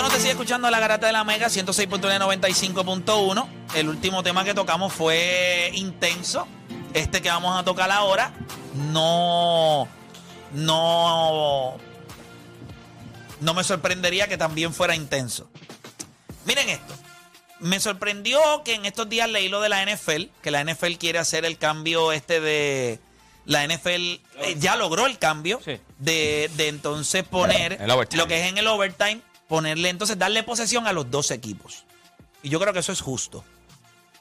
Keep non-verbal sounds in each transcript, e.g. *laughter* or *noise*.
Bueno, te sigue escuchando la garata de la Mega 106.95.1. El último tema que tocamos fue intenso. Este que vamos a tocar ahora no no no me sorprendería que también fuera intenso. Miren esto. Me sorprendió que en estos días leí lo de la NFL, que la NFL quiere hacer el cambio este de la NFL eh, ya logró el cambio Sí. de, de entonces poner lo que es en el overtime, ponerle entonces darle posesión a los dos equipos. Y yo creo que eso es justo.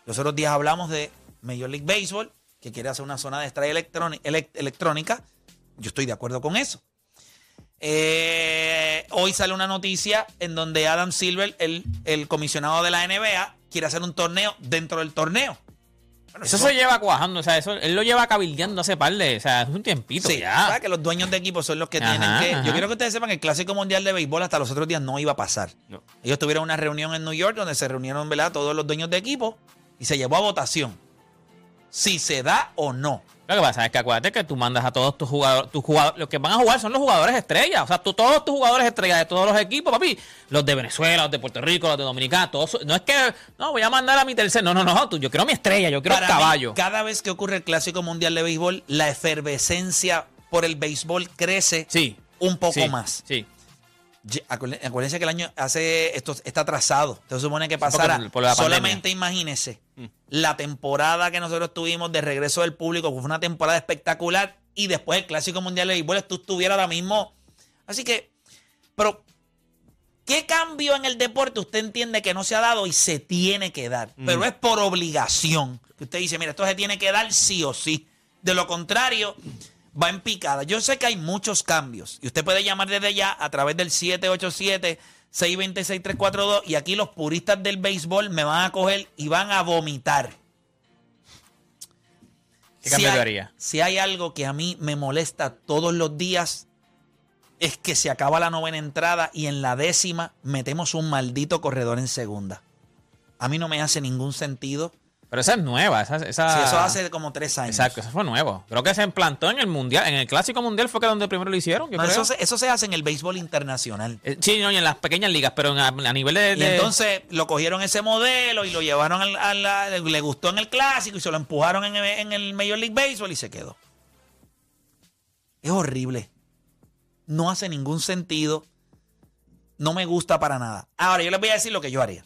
Los otros días hablamos de Major League Baseball, que quiere hacer una zona de elec- electrónica. Yo estoy de acuerdo con eso. Eh, hoy sale una noticia en donde Adam Silver, el, el comisionado de la NBA, quiere hacer un torneo dentro del torneo. Bueno, Eso se lleva cuajando, o sea, eso, él lo lleva cabildeando hace par de, o sea, es un tiempito Sí, ya. ¿sabes? que los dueños de equipos son los que Ajá, tienen que. ajá. Yo quiero que ustedes sepan que el Clásico Mundial de Béisbol hasta los otros días no iba a pasar. No. Ellos tuvieron una reunión en New York donde se reunieron ¿verdad? todos los dueños de equipo y se llevó a votación si se da o no. Lo que pasa es que acuérdate que tú mandas a todos tus jugadores, tus jugadores, los que van a jugar son los jugadores estrellas, o sea, tú, todos tus jugadores estrellas de todos los equipos, papi, los de Venezuela, los de Puerto Rico, los de Dominicana, todos, no es que, no, voy a mandar a mi tercer, no, no, no, tú, yo quiero mi estrella, yo quiero Para mí, caballo. cada vez que ocurre el Clásico Mundial de Béisbol, la efervescencia por el béisbol crece Sí. un poco sí, más. Sí. Acuérdense que el año hace esto está atrasado. Entonces supone que pasara. por- por solamente imagínese Mm. La temporada que nosotros tuvimos de regreso del público, que fue una temporada espectacular, y después el Clásico Mundial de Béisbol, tú estuvieras ahora mismo. Así que, pero, ¿qué cambio en el deporte usted entiende que no se ha dado y se tiene que dar? Mm. Pero es por obligación. Que usted dice, mira, esto se tiene que dar sí o sí. De lo contrario, va en picada. Yo sé que hay muchos cambios y usted puede llamar desde ya a través del 787-626-342 y aquí los puristas del béisbol me van a coger y van a vomitar. ¿Qué hay, harías? si hay algo que a mí me molesta todos los días es que se acaba la novena entrada y en la décima metemos un maldito corredor en segunda. A mí no me hace ningún sentido. Pero esa es nueva, esa, esa Si eso hace como tres años. Exacto, eso fue nuevo. Creo que se implantó en el mundial, en el clásico mundial fue que donde primero lo hicieron, yo No, creo. eso, se, eso se hace en el béisbol internacional. Eh, Sí, no, y en las pequeñas ligas, pero en- a, a nivel de, Y de- entonces lo cogieron ese modelo y lo llevaron al, a la- le gustó en el clásico y se lo empujaron en, el- en el Major League Baseball y se quedó. Es horrible. No hace ningún sentido. No me gusta para nada. Ahora, yo les voy a decir lo que yo haría.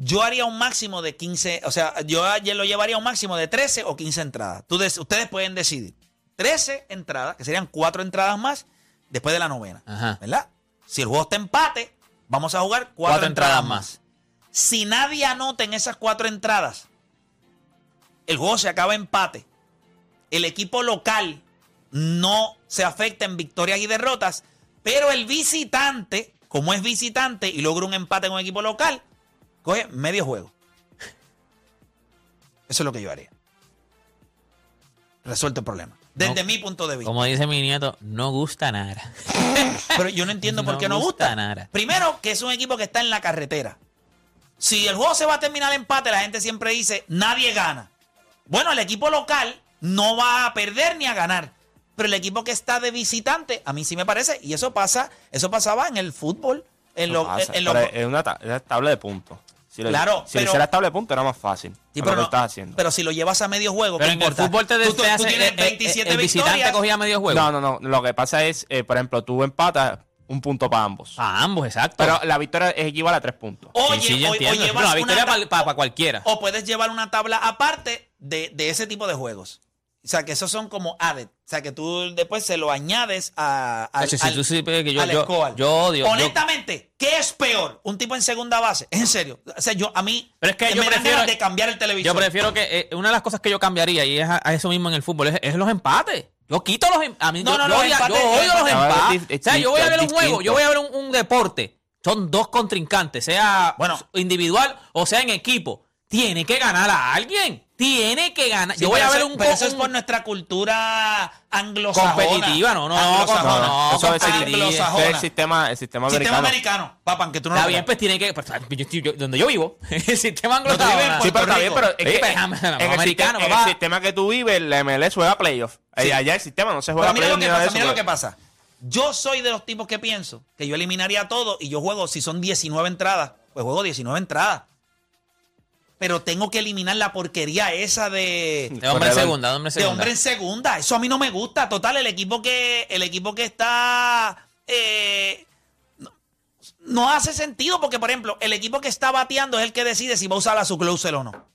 Yo haría un máximo de 15, o sea, yo ayer lo llevaría a un máximo de 13 o 15 entradas. Tú des- ustedes pueden decidir. 13 entradas, que serían 4 entradas más después de la novena. Ajá. ¿Verdad? Si el juego está empate, vamos a jugar 4 Cuatro entradas, entradas más. Si nadie anota en esas 4 entradas, el juego se acaba empate. El equipo local no se afecta en victorias y derrotas, pero el visitante, como es visitante y logra un empate con un equipo local, coge medio juego. Eso es lo que yo haría. Resuelto el problema. Desde No. mi punto de vista. como dice mi nieto, no gusta nada. *laughs* Pero yo no entiendo por No qué no gusta gusta. nada. Primero, que es un equipo que está en la carretera. Si el juego se va a terminar empate, la gente siempre dice, nadie gana. Bueno, el equipo local no va a perder ni a ganar. Pero el equipo que está de visitante, a mí sí me parece, y eso pasa, eso pasaba en el fútbol. En No lo- pasa, en lo- es una ta- tabla de puntos. Si lo, Claro, si pero- lo hicieras tabla de puntos era más fácil. Sí, pero, lo no- estás haciendo. pero si lo llevas a medio juego, Pero ¿qué en el fútbol te, Tú- tú- te tú hace- tienes eh, eh, 27 el visitante cogía medio juego. no, no, no. Lo que pasa es, eh, por ejemplo, tú empatas un punto para ambos. A ambos, exacto. Pero la victoria es equivale a tres puntos. Oye, sí, sí, yo o- o entiendo. llevas Bueno, la victoria una ta- para cualquiera. O puedes llevar una tabla aparte de, de ese tipo de juegos. O sea, que esos son como added. O sea, que tú después se lo añades a, al, si al- tú que yo- al yo- yo odio- yo- Honestamente, ¿qué es peor? Un tipo en segunda base. En serio. O sea, yo a mí Pero es que yo me prefiero- de cambiar el televisor. Yo prefiero que eh, una de las cosas que yo cambiaría, y es a, a eso mismo en el fútbol, es, es los empates. Yo quito los em- a mí, No, yo, no, yo los odio, empates- los los empates- No, empates. O sea, yo voy a ver un juego, yo voy a ver un, un deporte. Son dos contrincantes, sea Bueno. individual o sea en equipo. Tiene que ganar a alguien. Tiene que ganar. Sí, yo voy pero a ver eso- un Pero eso es por nuestra cultura anglosajona. Competitiva, no, no, Anglosajona. no, no, eso es anglosajona. Es el sistema, el sistema Sistema americano. americano. Papá, aunque tú no Está lo bien, pues tiene que. pues, yo estoy- yo- donde yo vivo, *laughs* el sistema vives anglosajona. Sí, pero está bien, Puerto pero es que Sí, en, pues, en el, americano, sistema, en el sistema que tú vives, la MLS juega playoff. Sí. Allá el sistema no se Pero juega mira lo que pasa, eso. mira lo que pasa. Yo soy de los tipos que pienso que yo eliminaría todo y yo juego, si son 19 entradas, pues juego 19 entradas. Pero tengo que eliminar la porquería esa de, De hombre en segunda, de hombre en de segunda. hombre en segunda. Eso a mí no me gusta. Total, el equipo que, el equipo que está. eh, no, no hace sentido porque, por ejemplo, el equipo que está bateando es el que decide si va a usar a su closer o no.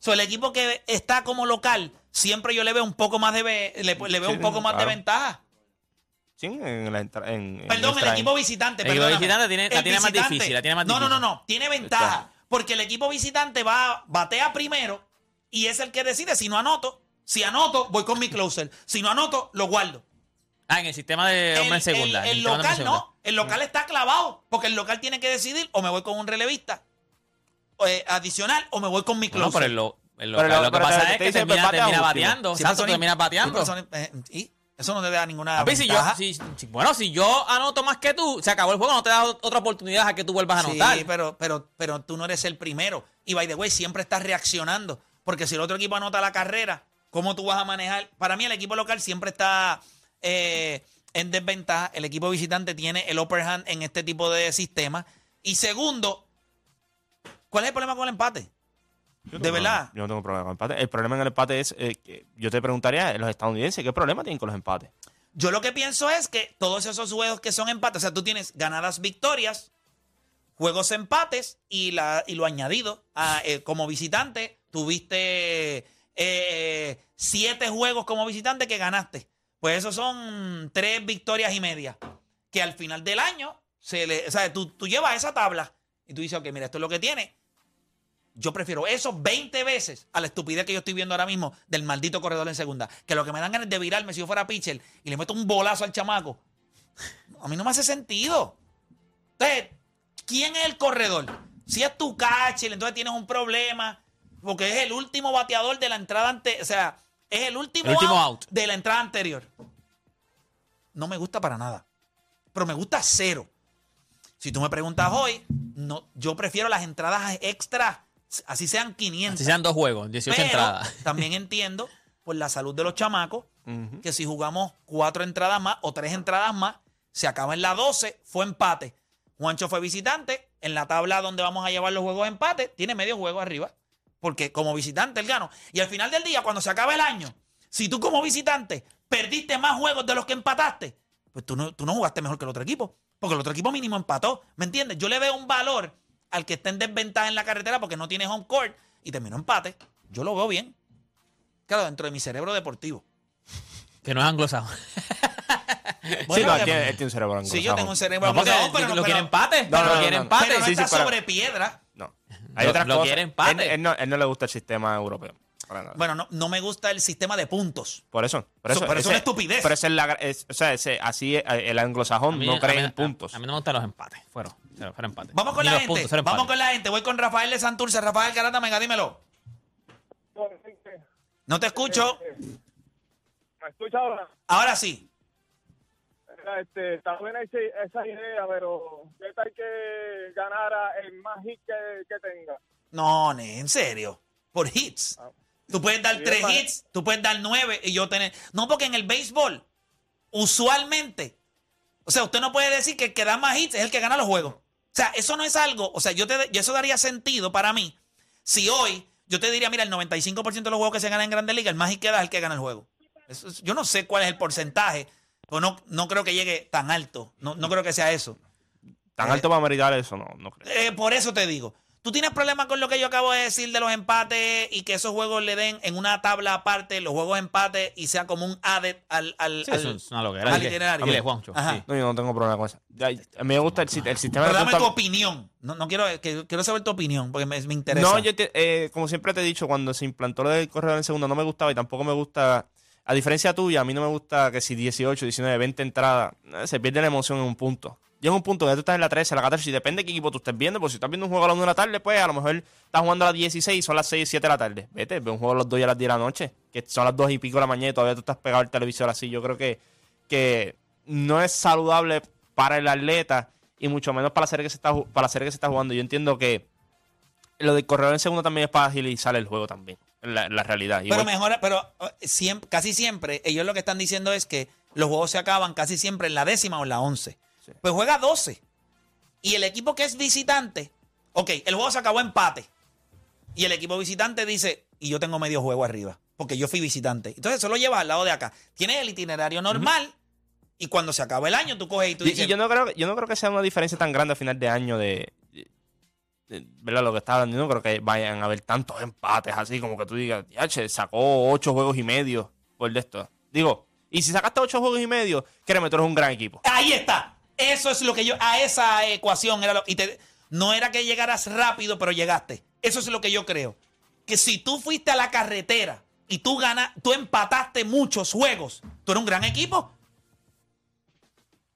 So, el equipo que está como local, siempre yo le veo un poco más de, le, le veo Sí, un poco más de ventaja. Sí, en la en, en Perdón, el equipo visitante. El equipo visitante tiene- la El tiene más difícil, la tiene más no, no, no, difícil. no. Tiene ventaja. Porque el equipo visitante va, batea primero y es el que decide si no anoto. Si anoto, voy con mi closer. Si no anoto, lo guardo. Ah, en el sistema de hombre en El- segunda. El, local segunda. no. El local está clavado. Porque el local tiene que decidir o me voy con un relevista eh, adicional o me voy con mi closer. pero el, lo, el Pero local lo- lo que pero pasa te- es te que termina, termina bateando. Sí, Exacto, termina bateando. Y eso no te da ninguna Papi, si yo, ventaja. si- si- bueno, si yo anoto más que tú, se acabó el juego, no te da otra oportunidad a que tú vuelvas a anotar. Sí, pero, pero, pero tú no eres el primero. Y by the way, siempre estás reaccionando. Porque si el otro equipo anota la carrera, ¿cómo tú vas a manejar? Para mí, el equipo local siempre está eh, en desventaja. El equipo visitante tiene el upper hand en este tipo de sistemas. Y segundo, ¿cuál es el problema con el empate? Yo ¿De verdad? problema- Yo no tengo problema con el empate. El problema en el empate es, eh, que yo te preguntaría, los estadounidenses, ¿qué problema tienen con los empates? Yo lo que pienso es que todos esos juegos que son empates, o sea, tú tienes ganadas victorias, juegos empates y, la, y lo añadido. Ah, eh, como visitante, tuviste eh, siete juegos como visitante que ganaste. Pues esos son tres victorias y media. Que al final del año, se le, o sea, tú, tú llevas esa tabla y tú dices, ok, mira, esto es lo que tiene. Yo prefiero eso 20 veces a la estupidez que yo estoy viendo ahora mismo del maldito corredor en segunda. Que lo que me dan ganas de virarme si yo fuera pitcher y le meto un bolazo al chamaco. A mí no me hace sentido. Entonces, ¿quién es el corredor? Si es tu catcher, entonces tienes un problema. Porque es el último bateador de la entrada anterior. O sea, es el último, El último out out. de la entrada anterior. No me gusta para nada. Pero me gusta cero. Si tú me preguntas hoy, no, yo prefiero las entradas extra, así sean 500. Si sean dos juegos, 18 Pero entradas. *laughs* también entiendo por la salud de los chamacos que si jugamos cuatro entradas más o tres entradas más, se acaba en la 12, fue empate. Juancho fue visitante, en la tabla donde vamos a llevar los juegos de empate, tiene medio juego arriba, porque como visitante él ganó. Y al final del día, cuando se acaba el año, si tú como visitante perdiste más juegos de los que empataste, pues tú no, tú no jugaste mejor que el otro equipo, porque el otro equipo mínimo empató, ¿me entiendes? Yo le veo un valor al que está en desventaja en la carretera porque no tiene home court y terminó empate. Yo lo veo bien. Claro, dentro de mi cerebro deportivo. Que no es anglosajón. *laughs* sí, Bueno, no, que- él tiene, él tiene un cerebro Sí, yo tengo un cerebro No, anglosajón, pero lo no- quiere pero- empate. No, no, lo no, quiere no. empate. Pero no Sí, sí, está pero- sobre piedra. No. Hay Lo- otras lo cosas. quiere empate. Él, él no, él no le gusta el sistema europeo. Bueno, no, no me gusta el sistema de puntos. Por eso. Por Eso- eso, pero es ese- una estupidez. Pero esa es la, es- o sea, ese- así es, eh, el anglosajón mí- no cree mí- en puntos. A, a mí no me gustan los empates. Fueron. Vamos con Ni la los gente. puntos, Vamos con la gente. Voy con Rafael de Santurce. Rafael Garata, venga, dímelo. No te escucho. ¿Me escucha ahora? Ahora sí. Mira, Este, está buena ese- esa idea, pero ¿qué tal que ganara el más hit que, que tenga? No, ne, en serio. Por hits. Tú puedes dar Sí, tres hits, tú puedes dar nueve y yo tener. No, porque en el béisbol, usualmente, o sea, usted no puede decir que el que da más hits es el que gana los juegos. O sea, eso no es algo, o sea, yo te, yo eso daría sentido para mí si hoy yo te diría, mira, el 95% de los juegos que se ganan en Grandes Ligas, el más hit que da es el que gana el juego. Eso yo no sé cuál es el porcentaje, pero no, no creo que llegue tan alto. No, no creo que sea eso. Tan eh, alto para meritar eso, no, no creo. Eh, por eso te digo. ¿Tú tienes problemas con lo que yo acabo de decir de los empates y que esos juegos le den en una tabla aparte los juegos de empate y sea como un added al, al, Sí, al- eso es una loquera. al itinerario? dile, Juancho. Ajá. sí. No, yo no tengo problema con eso. Ya, a mí me gusta el, si- el sistema Pero de dame tu opinión. No, no quiero, que- quiero saber tu opinión porque me, me interesa. No, yo te- eh, como siempre te he dicho, cuando se implantó lo del corredor en segunda no me gustaba y tampoco me gusta, a diferencia tuya, a mí no me gusta que si 18, 19, 20 entradas, eh, se pierde la emoción en un punto. Llega un punto que tú estás en la 13, la 14, y depende de qué equipo tú estés viendo, porque si estás viendo un juego a las 1 de la tarde, pues a lo mejor estás jugando a las 16 y son las 6, 7 de la tarde. Vete, ve un juego a las 2 y a las 10 de la noche, que son las 2 y pico de la mañana y todavía tú estás pegado al televisor así. Yo creo que, que no es saludable para el atleta y mucho menos para la serie que se está, para la serie que se está jugando. Yo entiendo que lo del corredor en segunda también es para agilizar el juego también, la, realidad. Pero Igual- mejor, pero siempre, casi siempre ellos lo que están diciendo es que los juegos se acaban casi siempre en la décima o en la once. Pues juega 12. Y el equipo que es visitante, ok, el juego se acabó empate. Y el equipo visitante dice, y yo tengo medio juego arriba, porque yo fui visitante. Entonces eso lo llevas al lado de acá. Tienes el itinerario normal y cuando se acaba el año tú coges y tú dices, y yo no creo yo no creo que sea una diferencia tan grande a final de año de, ¿verdad? Lo que está hablando, yo no creo que vayan a haber tantos empates así como que tú digas, "Yache, sacó ocho juegos y medio por de esto. Digo, y si sacaste ocho juegos y medio, créeme, tú eres un gran equipo. Ahí está. Eso es lo que yo. A esa ecuación era lo. Y te- no era que llegaras rápido, pero llegaste. Eso es lo que yo creo. Que si tú fuiste a la carretera y tú ganas, tú empataste muchos juegos, tú eres un gran equipo.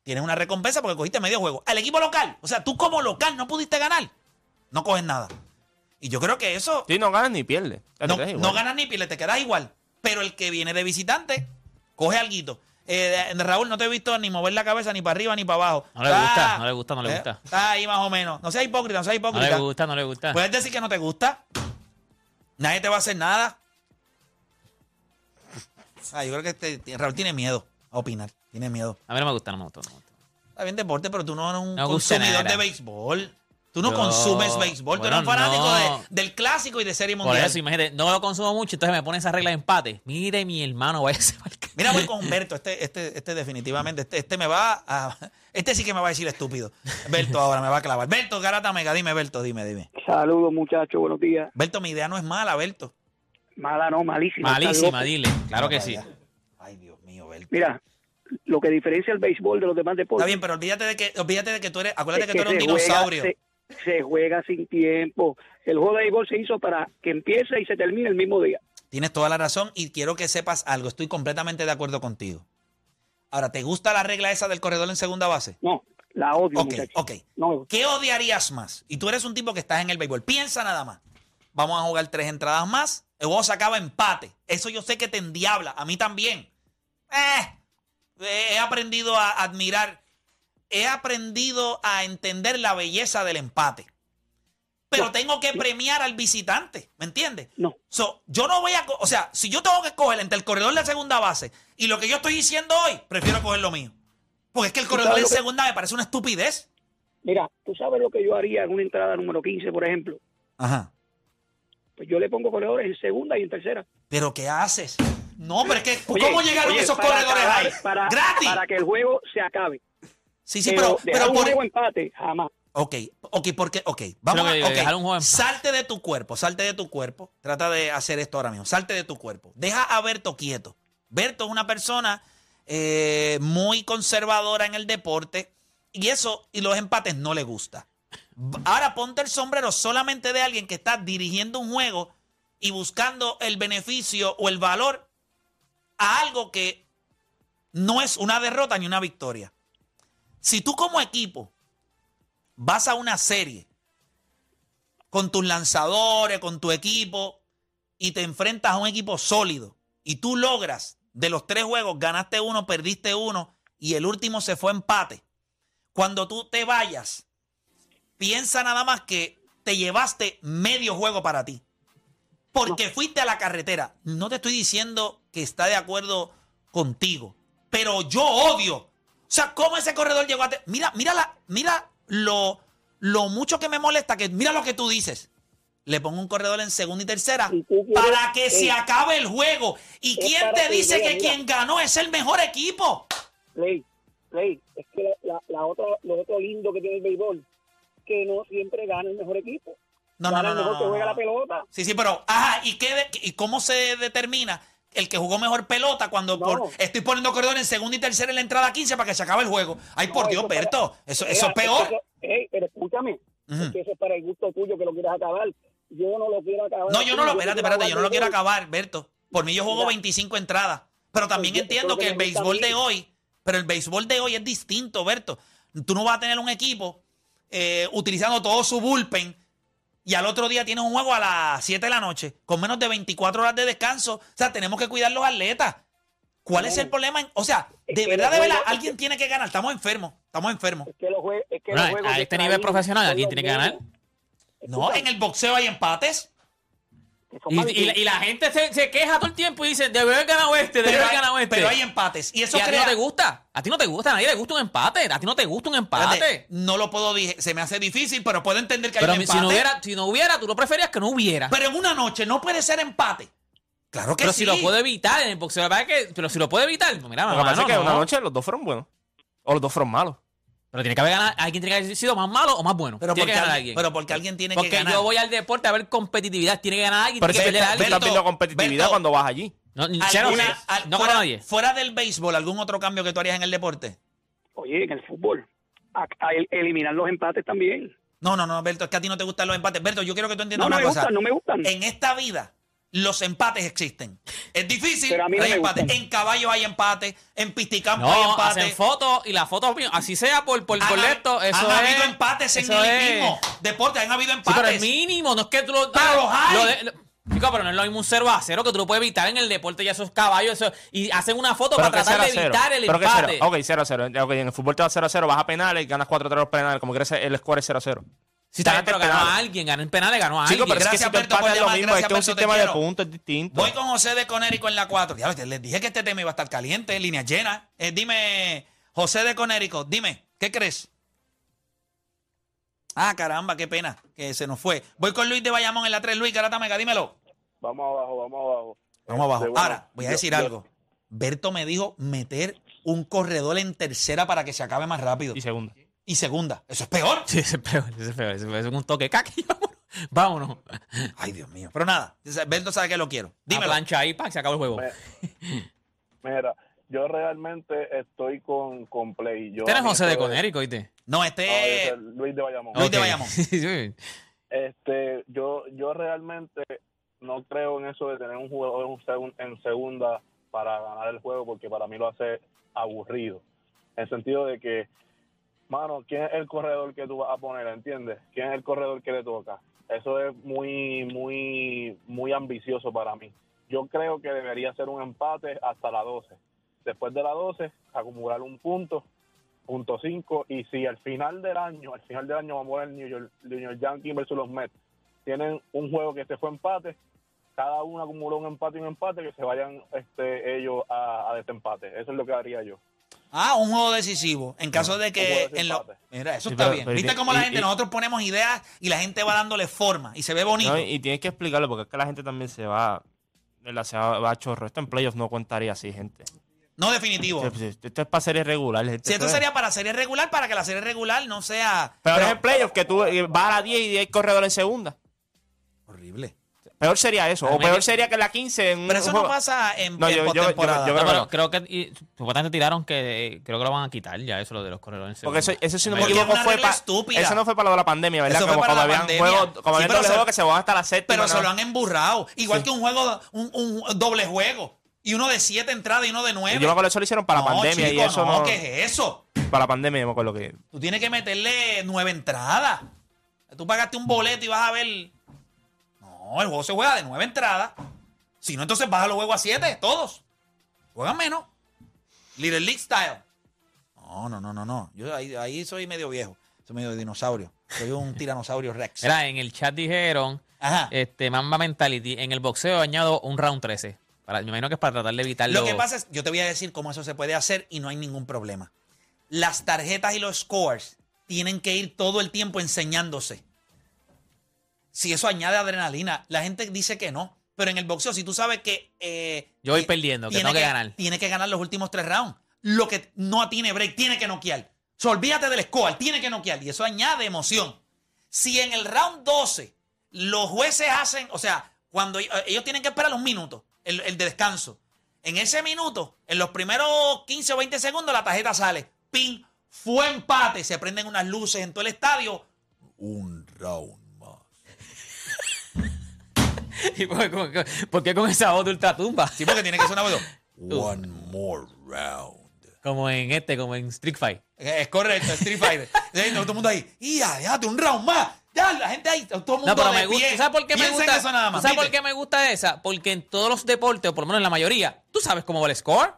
Tienes una recompensa porque cogiste medio juego. Al equipo local. O sea, tú como local no pudiste ganar. No coges nada. Y yo creo que eso. Sí, no ganas ni pierdes. No, no ganas ni pierdes, te quedas igual. Pero el que viene de visitante, coge alguito. Eh, Raúl, no te he visto ni mover la cabeza ni para arriba ni para abajo. No le gusta, no le gusta, no le gusta. Está ahí más o menos. No seas hipócrita, no seas No hipócrita. le gusta, no le gusta. Puedes decir que no te gusta. Nadie te va a hacer nada. Ah, yo creo que este- Raúl tiene miedo a opinar. Tiene miedo. A mí no me gusta, no me gusta. No me gusta. Está bien deporte, pero tú no eres un No consumidor de béisbol. Tú no Yo- consumes béisbol. tú eres un bueno, fanático no. de- del clásico y de serie Por mundial. eso, imagínate, no lo consumo mucho, entonces me pone esa regla de empate. Mire, mi hermano, vaya *laughs* Mira, voy con Berto. Este, este, este definitivamente, este, este me va a. Este sí que me va a decir estúpido. Berto ahora me va a clavar. Berto, Garata Mega, dime, Berto, dime, dime. Saludos muchachos, buenos días. Berto, mi idea no es mala, Berto. Mala no, malísima. Malísima, dile. Claro que Vaya. sí. Ay, Dios mío, Berto. Mira, lo que diferencia el béisbol de los demás deportes Está bien, pero olvídate de que, olvídate de que tú eres, acuérdate es que tú eres un juega- dinosaurio. se, se juega sin tiempo. El juego de béisbol se hizo para que empiece y se termine el mismo día. Tienes toda la razón y quiero que sepas algo. Estoy completamente de acuerdo contigo. Ahora, ¿te gusta la regla esa del corredor en segunda base? No, la odio, Ok, ok. No. ¿Qué odiarías más? Y tú eres un tipo que estás en el béisbol. Piensa nada más. Vamos a jugar tres entradas más. El juego se acaba empate. Eso yo sé que te endiabla. A mí también. Eh, he aprendido a admirar. He aprendido a entender la belleza del empate. Pero No, tengo que premiar al visitante. ¿Me entiendes? No. So, yo no voy a. O sea, si yo tengo que escoger entre el corredor de segunda base y lo que yo estoy diciendo hoy, prefiero coger lo mío. Porque es que el corredor de que- segunda me parece una estupidez. Mira, tú sabes lo que yo haría en una entrada número 15, por ejemplo. Ajá. Pues yo le pongo corredores en segunda y en tercera. ¿Pero qué haces? No, pero es que, Oye, ¿cómo llegaron oye, esos corredores acabar, ahí? Para, ¡Gratis! Para que el juego se acabe. Sí, sí, pero, dejar pero un por... juego empate, jamás. Ok, ok, porque, ok, vamos a, ok. dejar un juego en paz. Salte de tu cuerpo, salte de tu cuerpo. Trata de hacer esto ahora mismo. Salte de tu cuerpo. Deja a Berto quieto. Berto es una persona eh, muy conservadora en el deporte y eso y los empates no le gusta. Ahora ponte el sombrero solamente de alguien que está dirigiendo un juego y buscando el beneficio o el valor a algo que no es una derrota ni una victoria. Si tú como equipo vas a una serie con tus lanzadores, con tu equipo, y te enfrentas a un equipo sólido, y tú logras de los tres juegos, ganaste uno, perdiste uno, y el último se fue empate. Cuando tú te vayas, piensa nada más que te llevaste medio juego para ti. Porque fuiste a la carretera. No te estoy diciendo que está de acuerdo contigo, pero yo odio. O sea, ¿cómo ese corredor llegó a... te- Mira, mira, la, mira lo, lo mucho que me molesta, que mira lo que tú dices. Le pongo un corredor en segunda y tercera Si tú quieres- para que se Ey. acabe el juego. ¿Y quién te dice que quien ganó es el mejor equipo? Play, play. Es que la, la, otra, lo otro lindo que tiene el béisbol, que no siempre gana el mejor equipo. No, no, gana no, el mejor no, que juega no. la pelota. Sí, sí, pero, ajá, ¿y, qué ¿y cómo se determina el que jugó mejor pelota cuando No. por- estoy poniendo corredor en segunda y tercera en la entrada 15 para que se acabe el juego? Ay, por Dios, para- Berto, eso, es peor. eso- ey, pero escúchame, es que eso es para el gusto tuyo que lo quieras acabar. Yo no lo quiero acabar. No, yo no lo, espérate, quiero espérate, yo no lo quiero acabar, Berto. Por mí yo juego Mira. 25 entradas. Pero también Pues entiendo que el béisbol de hoy, pero el béisbol de hoy es distinto, Berto. Tú no vas a tener un equipo eh, utilizando todo su bullpen y al otro día tienes un juego a las 7 de la noche con menos de 24 horas de descanso. O sea, tenemos que cuidar los atletas. ¿Cuál es el problema? en- o sea, Es de verdad, de verdad, juegos- alguien tiene que ganar. Estamos enfermos, estamos enfermos. Es que los jue- es que Bueno, los juegos a este nivel profesional, alguien tiene que ganar. No, en el boxeo hay empates. Y, la- y la gente se, se queja todo el tiempo y dice, debe haber ganado este, debe Pero haber ganado este. pero hay empates. Y eso y a ti no te gusta. A ti no te gusta, a nadie le gusta un empate. A ti no te gusta un empate. Espérate, no lo puedo decir, se me hace difícil, pero puedo entender que Pero hay un mi- si empate. no, hubiera, si no hubiera, tú lo preferías que no hubiera. Pero en una noche no puede ser empate. Claro que Pero sí. si lo puedo evitar en el boxeo, la verdad es que, pero si lo puedo evitar, pues mira, Lo que pasa es que no. una noche los dos fueron buenos. O los dos fueron malos. Pero tiene que haber ganado, alguien tiene que haber sido más malo o más bueno. Pero tiene porque, que ganar alguien, pero porque alguien tiene Porque que ganar. yo voy al deporte a ver competitividad, tiene que ganar alguien, Pero tiene es que perder alguien. estás viendo competitividad cuando vas allí. No, alguna- al- no fuera, con nadie. fuera del béisbol, ¿algún otro cambio que tú harías en el deporte? Oye, en el fútbol, a, a el- eliminar los empates también. No, no, no, Berto, es que a ti no te gustan los empates. Berto, yo quiero que tú entiendas No, no una me cosa. gustan, no me gustan. En esta vida, los empates existen. Es difícil, Pero a mí no hay me empates. gustan. En caballo hay empate, en pisticampo hay No, empate. hacen fotos y la foto, así sea por, por, por Han- esto, eso han es. habido empates en el es- mismo deporte, han habido Sí, empates. pero el mínimo, no es que tú lo. Pero los hay. lo de- lo- Chico, pero no es lo mismo un 0 a 0 que tú lo puedes evitar en el deporte y esos caballos. Eso, y hacen una foto para tratar de 0 a 0. evitar el Pero que empate. 0. Ok, 0 a 0. Ok, en el fútbol te vas 0 a 0, vas a penales y ganas 4 a 3 los penales. Como quieres, el score es 0 a 0. Si está bien, pero ganó penales. a alguien, ganó en penales, ganó a Chico, alguien. pero es que Gracias, si por empatas es lo llamar. mismo. Es que Gracias, un sistema de puntos es distinto. Voy con José de Conérico en la 4. Ya les dije que este tema iba a estar caliente, línea llena. Eh, dime, José de Conérico, dime, ¿qué crees? Ah, caramba, qué pena que se nos fue. Voy con Luis de Bayamón en la 3. Luis, Garata Mega, dímelo. Vamos abajo, vamos abajo. Vamos abajo. Este, bueno, Ahora, voy a yo- decir yo- algo. Berto me dijo meter un corredor en tercera para que se acabe más rápido. Y segunda. Y segunda. Eso es peor. Sí, ese es peor, ese es peor. ese es un toque caqui. Vámonos. Vámonos. Ay, Dios mío. Pero nada, Berto sabe que lo quiero. Dime plancha ahí para que se acabe el juego. Mira, yo realmente estoy con, con Play. Yo, mí José de Conérico, ¿viste? No, No, este. es Luis de Bayamón. Luis de. Bayamón. *laughs* Sí. Este, yo, yo realmente no creo en eso de tener un jugador en, segun- en segunda para ganar el juego, porque para mí lo hace aburrido. En el sentido de que, mano, ¿quién es el corredor que tú vas a poner? ¿Entiendes? ¿Quién es el corredor que le toca? Eso es muy, muy, muy ambicioso para mí. Yo creo que debería ser un empate hasta la 12. Después de la 12, acumular un punto, punto 5. Y si al final del año, al final del año vamos a ver New York, New York Yankees versus los Mets, tienen un juego que se fue empate, cada uno acumuló un empate y un empate, que se vayan este, ellos a, a desempate. Eso es lo que haría yo. Ah, un juego decisivo. En caso de que. En lo, mira, eso Sí, está pero- bien. pero ¿Viste cómo la y- gente, y- nosotros ponemos ideas y la gente va dándole forma y se ve bonito? No, y, y tienes que explicarlo porque es que la gente también se va. ¿verdad? Se va, va a chorro. Esto en playoffs no contaría así, gente. No definitivo. Esto, esto es para serie regular, gente. Si esto Esto es- sería para serie regular, para que la serie regular no sea. Peor es en playoffs que tú eh, vas a la 10 y hay corredor en segunda. Horrible. Peor sería eso. O peor sería que la 15 en un Pero eso no juego- pasa en, No, en yo- yo- yo- postemporada. yo No, creo pero creo que y, supuestamente tiraron que creo que lo van a quitar ya eso lo de los corredores. en Porque eso, eso sí no me equivoco fue para estúpida. Eso no fue para lo de la pandemia, ¿verdad? Eso fue como para como la habían juegos, como Sí, habían pero doble se- juegos que se van hasta la séptima. Pero se lo han emburrado. Igual Sí. que un juego, un, un doble juego. Y uno de siete entradas y uno de nueve. Y yo me acuerdo eso lo hicieron para la pandemia chico, y eso no, no. ¿qué es eso? Para la pandemia yo me acuerdo que. Tú tienes que meterle nueve entradas. Tú pagaste un boleto y vas a ver. No, el juego se juega de nueve entradas. Si no, entonces baja los juegos a siete, todos. Juegan menos. Little League Style. No, no, no, no, no. Yo ahí, ahí soy medio viejo. Soy medio dinosaurio. Soy un *laughs* tiranosaurio Rex. Mira, en el chat dijeron Ajá. este Mamba Mentality en el boxeo añado un round 13. Para, me imagino que es para tratar de evitar Lo que pasa es, yo te voy a decir cómo eso se puede hacer y no hay ningún problema. Las tarjetas y los scores tienen que ir todo el tiempo enseñándose. Si eso añade adrenalina, la gente dice que no. Pero en el boxeo, si tú sabes que. eh, Yo voy perdiendo, que tengo que ganar. Tiene que ganar los últimos tres rounds. Lo que no tiene break, tiene que noquear. O sea, olvídate del score, tiene que noquear. Y eso añade emoción. Si en el round 12 los jueces hacen, o sea, cuando ellos tienen que esperar un minuto, el, el de descanso. En ese minuto, en los primeros 15 o 20 segundos, la tarjeta sale. Pin, fue empate. Se prenden unas luces en todo el estadio. Un round. *laughs* ¿Y por, qué- por qué con esa voz de ultratumba? Sí, porque tiene que ser una voz. *laughs* One more round. Como en este, como en Street Fight. Es correcto, Street. Entonces, *laughs* todo el mundo ahí. Y ya, déjate un round más. Ya, la gente ahí, todo el mundo No, pero de me gusta. pie. ¿tú ¿Sabes por qué me gusta? eso nada más, ¿tú ¿Sabes por qué me gusta esa? Porque en todos los deportes, o por lo menos en la mayoría, tú sabes cómo va el score.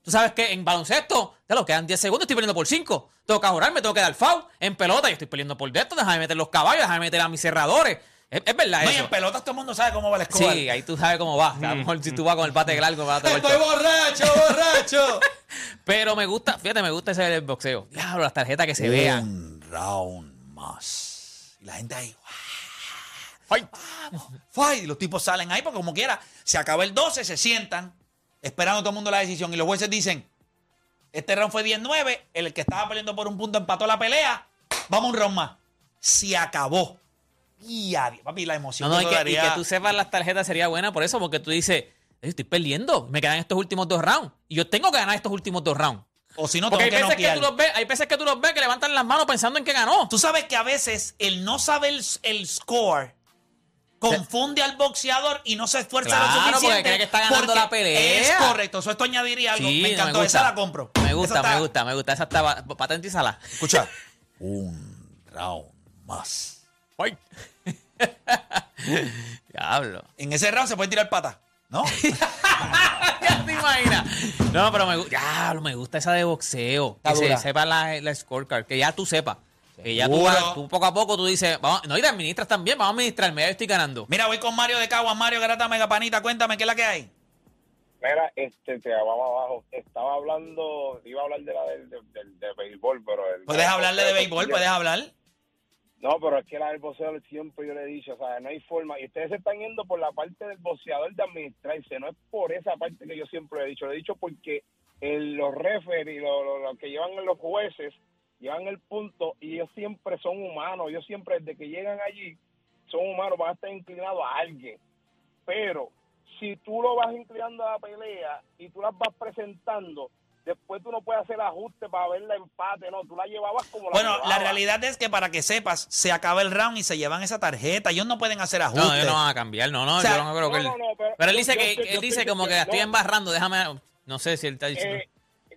Tú sabes que en baloncesto, ya lo quedan 10 segundos, estoy perdiendo por 5. Tengo que jurar, me tengo que dar foul. En pelota, yo estoy perdiendo por de esto, déjame meter los caballos, déjame meter a mis cerradores. Es, es verdad No, y eso. en pelotas todo el mundo sabe cómo va el score. Sí, ahí tú sabes cómo va. A lo mejor si tú vas con el bate largo, vas a Estoy borracho, borracho. *laughs* Pero me gusta, fíjate, me gusta ese boxeo. Diablo, las tarjetas que se vean. Un round más. Y la gente ahí. Ay. Fight. Y los tipos salen ahí porque como quiera, se acaba el 12, se sientan, esperando todo el mundo la decisión. Y los jueces dicen, este round fue 19, el que estaba peleando por un punto empató la pelea, vamos un round más. Se acabó. Y adiós, papi, la emoción No, no, que y que, y que tú sepas las tarjetas sería buena por eso, porque tú dices, "Ey, estoy perdiendo, me quedan estos últimos dos rounds. Y yo tengo que ganar estos últimos dos rounds. O si no, Porque hay tengo que veces, que noquear. tú los ves, hay veces que tú los ves que levantan las manos pensando en que ganó. Tú sabes que a veces el no saber el, el score confunde al boxeador y no se esfuerza Claro, lo porque suficiente. cree que está ganando porque la pelea. Es correcto. Eso esto añadiría algo. Sí, me encantó. Esa la compro. Me gusta, está- me gusta, me gusta. Esa está patentízala. Escucha. *laughs* Un round más. ¡Ay! *laughs* Diablo. En ese round se puede tirar pata. ¿No? *laughs* ya te imaginas. No, pero me, diablo, me gusta esa de boxeo. Está que se sepa la, la scorecard. Que ya tú sepas. Que ya tú, tú poco a poco tú dices, vamos, no, y te administras también, vamos a administrarme, ya estoy ganando. Mira, voy con Mario de Caguas. Mario Garata Megapanita. Cuéntame, ¿qué es la que hay? Mira, este, te vamos abajo. Estaba hablando, iba a hablar de la del de, del- de béisbol, pero... el- Puedes hablarle de béisbol, puedes hablar. No, pero es que del boxeador siempre yo le he dicho, o sea, no hay forma. Y ustedes se están yendo por la parte del boxeador de administrarse, no es por esa parte que yo siempre he dicho. Lo he dicho porque el- los referees, los, los- los que llevan los jueces, llevan el punto y ellos siempre son humanos. Ellos siempre, desde que llegan allí, son humanos, van a estar inclinados a alguien. Pero si tú lo vas inclinando a la pelea y tú las vas presentando, después tú no puedes hacer ajustes para ver la empate, no, tú la llevabas como la Bueno, la realidad es que para que sepas, se acaba el round y se llevan esa tarjeta. Ellos no pueden hacer No, ajustes. ellos no van a cambiar, no, no, O sea, yo no creo que él... no, no, no, pero- pero él dice yo- que, yo- él yo dice como que la estoy no. embarrando, déjame, no sé si él está diciendo... Eh,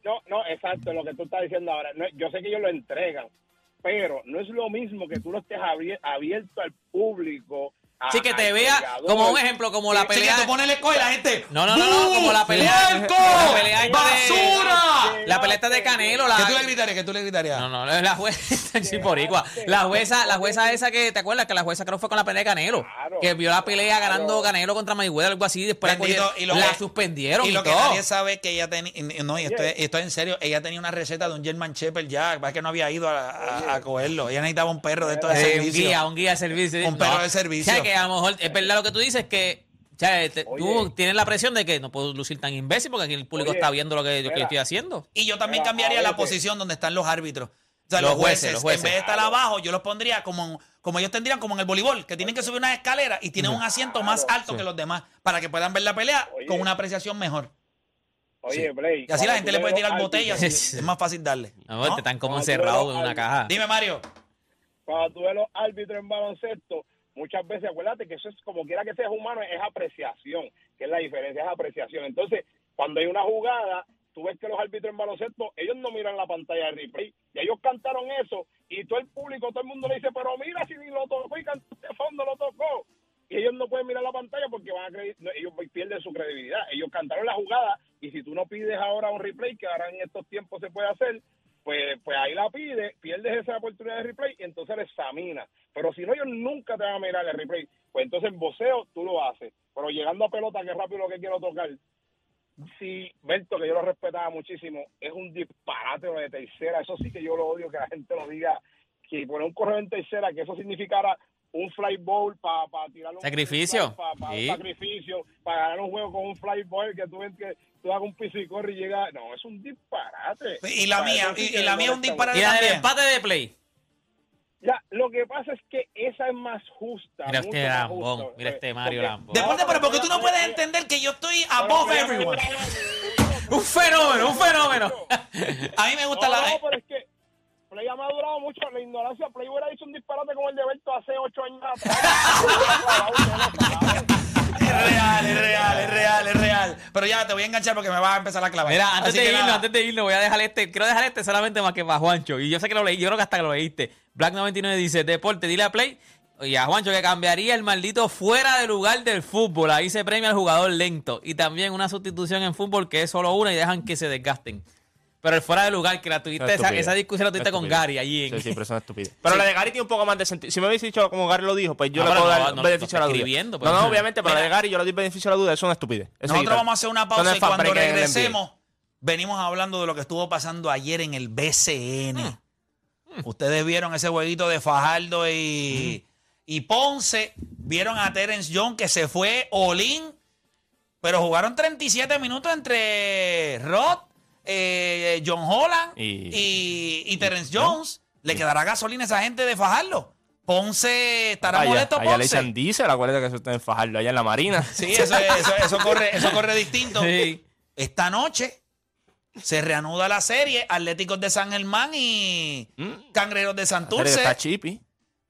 no, no, exacto, lo que tú estás diciendo ahora. No, yo sé que ellos lo entregan, pero no es lo mismo que tú lo estés abierto al público. a- Sí, que te vea como un ejemplo, como la Sí, pelea... que tú pones el score y la gente. No, no, no, no, como la pelea- ¡Puerco! La pelea esta de-. La de Canelo, la... ¿Qué tú le gritarías? ¿Qué tú le gritarías? No, no, la jueza, *laughs* *laughs* sí, boricua. La jueza, la jueza esa que, ¿te acuerdas? Que la jueza creo fue con la pelea de Canelo. Claro, que vio la pelea claro. ganando Canelo contra Mayweather, algo así, y después la, Bendito, cogieron- y lo la que- suspendieron y, Y lo que todo. nadie sabe es que ella tenía. No, y esto, es, esto es en serio. Ella tenía una receta de un German Shepherd ya. Va que no había ido a, a- a cogerlo. Ella necesitaba un perro de estos de Eh, un servicio. guía, un guía de servicio. Un perro de servicio. O sea, que a lo mejor es verdad lo que tú dices, que o sea, te- tú tienes la presión de que no puedo lucir tan imbécil porque aquí el público Oye, está viendo lo que yo que estoy haciendo. Y yo también Mira, cambiaría la posición donde están los árbitros. O sea, Los los, jueces, jueces, los jueces. En vez de estar abajo, yo los pondría como, como ellos tendrían como en el voleibol, que tienen que subir una escalera y tienen un asiento más alto que los demás para que puedan ver la pelea Oye. con una apreciación mejor. Oye, Blake. Y así la gente le puede tirar botellas es más fácil darle. No, ¿no? te están como encerrados en una caja. Dime, Mario. cuando tú ves los árbitros en baloncesto, muchas veces acuérdate que eso es como quiera que seas humano, es apreciación, que es la diferencia, es apreciación. Entonces, cuando hay una jugada, tú ves que los árbitros en baloncesto, ellos no miran la pantalla de replay, y ellos cantaron eso, y todo el público, todo el mundo le dice, pero mira si lo tocó y cantó de fondo lo tocó. Y ellos no pueden mirar la pantalla porque van a no, ellos pierden su credibilidad. Ellos cantaron la jugada, y si tú no pides ahora un replay, que ahora en estos tiempos se puede hacer, pues, pues ahí la pide, pierdes esa oportunidad de replay y entonces la examina. Pero si no, ellos nunca te van a mirar el replay. Pues entonces en voceo tú lo haces. Pero llegando a pelota, que rápido lo que quiero tocar, si Berto, que yo lo respetaba muchísimo, es un disparate lo de tercera, eso sí que yo lo odio que la gente lo diga, que poner un correo en tercera, que eso significara un fly ball para tirar un Sacrificio. para Sí. sacrificio, para ganar un juego con un fly ball, que tú ves que tú hagas un piso y corre y llega, no, es un disparate. Y la mía, y, la mía es un disparate Y la del también. empate de play. Ya, lo que pasa es que esa es más justa. Mira este Lambón, justa. mira este Mario Porque- Lambón. Deporte, pero porque tú no puedes entender que yo estoy above everyone. Un fenómeno, un fenómeno. A mí me gusta No, la. no, pero es que Play ha madurado mucho. La ignorancia, Play hubiera dicho un disparate como el de Berto hace ocho años atrás. Es real, es real, es real, es real. Pero ya te voy a enganchar porque me vas a empezar a clavar. Mira, antes Así de que irnos, nada. antes de irnos, voy a dejar este, quiero dejar este solamente más que para Juancho. Y yo sé que lo leí, yo creo que hasta que lo leíste. Black 99 dice, deporte, dile a Play y a Juancho que cambiaría el maldito fuera de lugar del fútbol. Ahí se premia al jugador lento. Y también una sustitución en fútbol que es solo una y dejan que se desgasten. Pero el fuera de lugar, que la tuviste, esa, discusión la tuviste con. Gary allí. En, Sí, sí, pero eso es una estupidez. *laughs* Pero la de Gary tiene un poco más de sentido. Si me hubiese dicho como Gary lo dijo, pues yo No, le puedo no, dar no, beneficio no a la duda. no, pues. no, obviamente, pero la de. Gary yo le doy beneficio a la duda. Eso es una estupidez. Eso Nosotros vamos a hacer una pausa y cuando regresemos, venimos hablando de lo que estuvo pasando ayer en el BCN. Hmm. Ustedes vieron ese jueguito de Fajardo y, Hmm. y Ponce. Vieron a Terence John que se fue Olin, pero jugaron 37 minutos entre Rod, eh, John Holland y, Y- y, Terence Jones. Le quedará gasolina a esa gente de Fajardo. Ponce estará Allá, molesto. allá le Ponce. dicen diésel, acuérdate que eso está en Fajardo, allá en la Marina. Sí, eso, es- eso, eso corre, eso corre distinto. Sí. Esta noche se reanuda la serie Atléticos de San Germán y Mm. Cangreros de Santurce. Está chippy.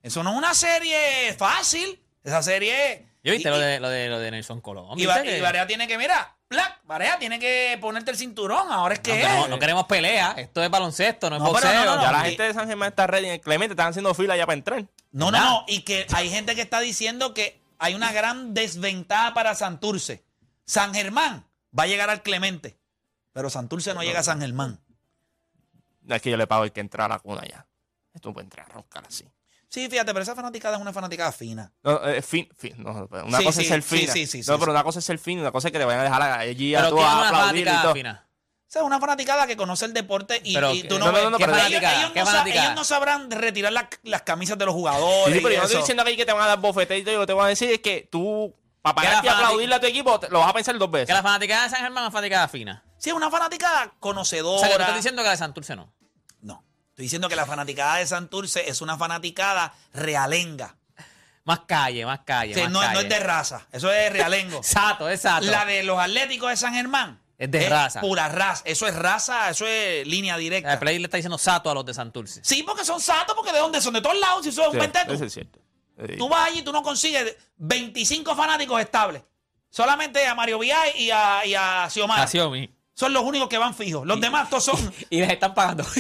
Eso no es una serie fácil. Esa serie. Yo viste y, lo de, lo, de, lo de Nelson Colón. y, ¿viste Va- que- y Barea tiene que, mira, Black, Barea tiene que ponerte el cinturón. Ahora es que. no, queremos, no queremos pelea. Esto es baloncesto, no es No, pero boxeo. no, no, Ya la y- gente de San Germán está ready en el Clemente, están haciendo fila ya para entrar. No, no, no. Y que hay gente que está diciendo que hay una gran desventaja para Santurce. San Germán va a llegar al Clemente. Pero Santurce no llega a San Germán. No es que yo le pago el que entra a la cuna ya. Esto no puede entrar a roncar así. Sí, fíjate, pero esa fanaticada es una fanaticada fina. No, eh, fin, fin, no, pero una Sí, cosa sí, es ser sí, fina. sí, sí, no, sí, pero sí. una cosa es ser fin, una cosa es que te vayan a dejar allí a Pero tú ¿quién es a una aplaudir y todo. fina? O sea, es una fanaticada que conoce el deporte y, Pero y tú no, no, no, no, no, ¿Qué pero- ellos, no ellos no sabrán retirar la- las camisas de los jugadores. sí, pero y yo no estoy diciendo aquí que te van a dar bofetes y todo, yo lo que te voy a decir es que tú, para ¿Qué pagarte y aplaudirle a tu equipo, te- lo vas a pensar dos veces. Que la fanaticada de San Germán es una fanaticada fina. Sí, es una fanaticada conocedora. O sea, que tú estás diciendo que la de Santurce no. Estoy diciendo que la fanaticada de Santurce es una fanaticada realenga. Más calle, más calle. O sea, más no, es de raza, eso es realengo. *laughs* Exacto, exacto. La de los Atléticos de San Germán Es de raza. Pura raza. Eso es raza, eso es línea directa. El play le está diciendo sato a los de Santurce. Sí, porque son satos, porque de dónde son, de todos lados, si eso es un Sí, penteto. eso es cierto. Sí. Tú vas allí y tú no consigues 25 fanáticos estables. Solamente a Mario Viay y a, y a Xiomara. Mí. Son los únicos que van fijos. Los demás todos son. *laughs* Y les están pagando. *laughs*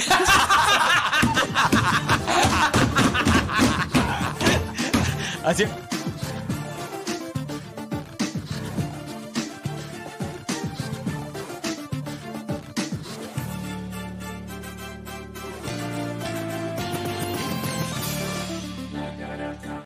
Así.